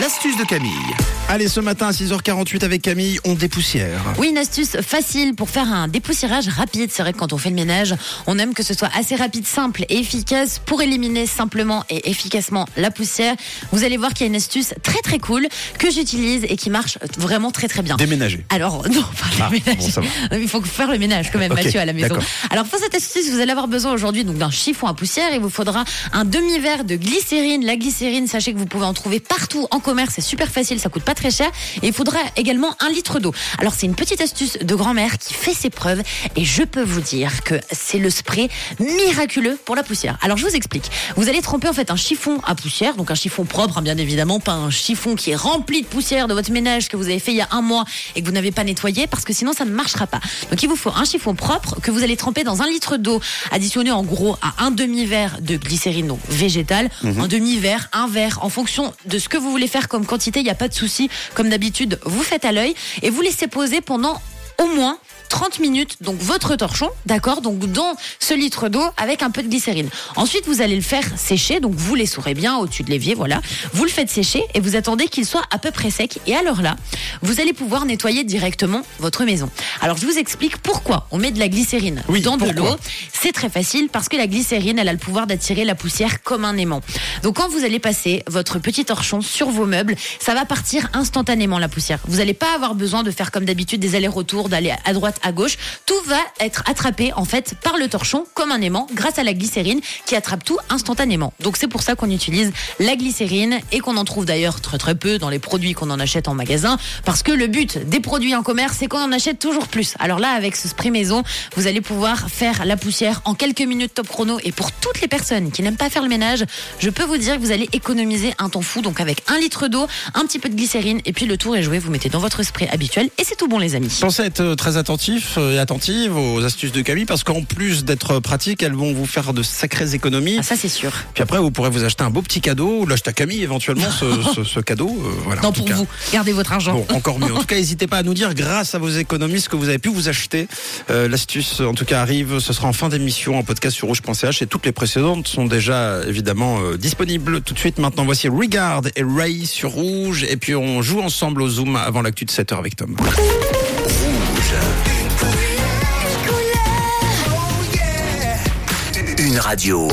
L'astuce de Camille. Allez, ce matin à 6h48 avec Camille, on dépoussière. Oui, une astuce facile pour faire un dépoussiérage rapide. C'est vrai que quand on fait le ménage, on aime que ce soit assez rapide, simple et efficace pour éliminer simplement et efficacement la poussière. Vous allez voir qu'il y a une astuce très très cool que j'utilise et qui marche vraiment très très bien. Déménager. Alors, non, pas Ah, déménager. bon. Il faut faire le ménage quand même, Mathieu, à la maison. Alors, pour cette astuce, vous allez avoir besoin aujourd'hui donc d'un chiffon à poussière. Il vous faudra un demi-verre de glycérine. La glycérine, sachez que vous pouvez en trouver partout en commerce. C'est super facile, ça coûte pas très cher. Et il faudra également un litre d'eau. Alors, c'est une petite astuce de grand-mère qui fait ses preuves. Et je peux vous dire que c'est le spray miraculeux pour la poussière. Alors, je vous explique. Vous allez tremper en fait un chiffon à poussière, donc un chiffon propre, hein, bien évidemment, pas un chiffon qui est rempli de poussière de votre ménage que vous avez fait il y a un mois et que vous n'avez pas nettoyé, parce que sinon ça ne marchera pas. Donc il vous faut un chiffon propre que vous allez tremper dans un litre d'eau, additionné en gros à un demi-verre de glycérine donc végétale, un demi-verre, un verre, en fonction de ce que vous voulez faire comme quantité, il n'y a pas de souci. Comme d'habitude, vous faites à l'œil et vous laissez poser pendant au moins 30 minutes, donc votre torchon, d'accord Donc dans ce litre d'eau avec un peu de glycérine. Ensuite, vous allez le faire sécher, donc vous l'essorez bien au-dessus de l'évier, voilà. Vous le faites sécher et vous attendez qu'il soit à peu près sec. Et alors là, vous allez pouvoir nettoyer directement votre maison. Alors je vous explique pourquoi on met de la glycérine Oui, dans de l'eau. C'est très facile parce que la glycérine, elle a le pouvoir d'attirer la poussière comme un aimant. Donc quand vous allez passer votre petit torchon sur vos meubles, ça va partir instantanément la poussière. Vous n'allez pas avoir besoin de faire comme d'habitude des allers-retours, d'aller à droite, à gauche. Tout va être attrapé en fait par le torchon comme un aimant grâce à la glycérine qui attrape tout instantanément. Donc c'est pour ça qu'on utilise la glycérine et qu'on en trouve d'ailleurs très très peu dans les produits qu'on en achète en magasin parce que le but des produits en commerce c'est qu'on en achète toujours plus. Alors là avec ce spray maison, vous allez pouvoir faire la poussière en quelques minutes top chrono et pour toutes les personnes qui n'aiment pas faire le ménage, je peux vous dire que vous allez économiser un temps fou donc avec un litre d'eau, un petit peu de glycérine et puis le tour est joué, vous mettez dans votre spray habituel et c'est tout bon les amis. Pensez être euh, très attentif et attentive aux astuces de Camille parce qu'en plus d'être pratiques, elles vont vous faire de sacrées économies. Ah, ça c'est sûr. Puis après, vous pourrez vous acheter un beau petit cadeau ou l'acheter à Camille éventuellement ce, ce- ce cadeau. euh, voilà, Non pour cas. vous, gardez votre argent. Bon, encore mieux. En tout cas, n'hésitez pas à nous dire, grâce à vos économies, ce que vous avez pu vous acheter. Euh, L'astuce, en tout cas, arrive. Ce sera en fin d'émission en podcast sur rouge.ch et toutes les précédentes sont déjà évidemment euh, disponibles. Tout de suite, maintenant, voici Regard et Ray sur Rouge. Et puis, on joue ensemble au Zoom avant l'actu de 7h avec Tom. Une radio.